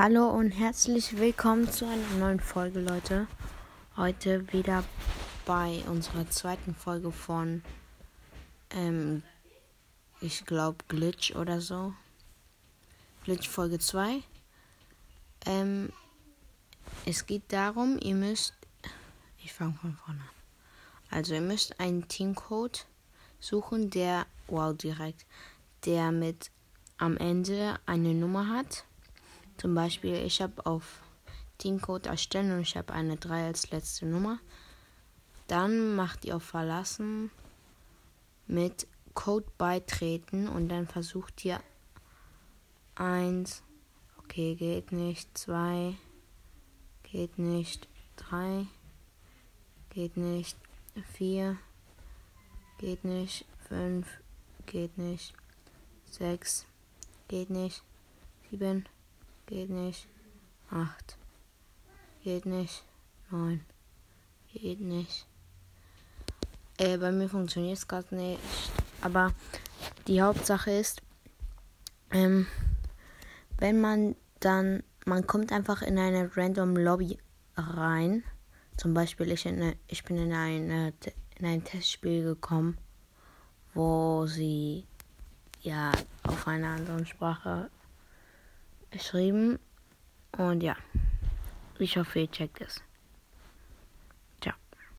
Hallo und herzlich willkommen zu einer neuen Folge, Leute. Heute wieder bei unserer zweiten Folge von, ähm, ich glaube, Glitch oder so. Glitch Folge 2. Ähm, es geht darum, ihr müsst, ich fange von vorne an. Also, ihr müsst einen Teamcode suchen, der, wow, direkt, der mit am Ende eine Nummer hat zum Beispiel, ich habe auf Teamcode erstellen und ich habe eine 3 als letzte Nummer. Dann macht ihr auf Verlassen mit Code beitreten und dann versucht ihr 1, okay, geht nicht, 2, geht nicht, 3, geht nicht, 4, geht nicht, 5, geht nicht, 6, geht nicht, 7, Geht nicht. Acht. Geht nicht. Neun. Geht nicht. Äh, bei mir funktioniert es gerade nicht. Aber die Hauptsache ist, ähm, wenn man dann, man kommt einfach in eine random Lobby rein. Zum Beispiel, ich, in, ich bin in, eine, in ein Testspiel gekommen, wo sie ja auf einer anderen Sprache geschrieben. Und ja, ich hoffe, ihr checkt es.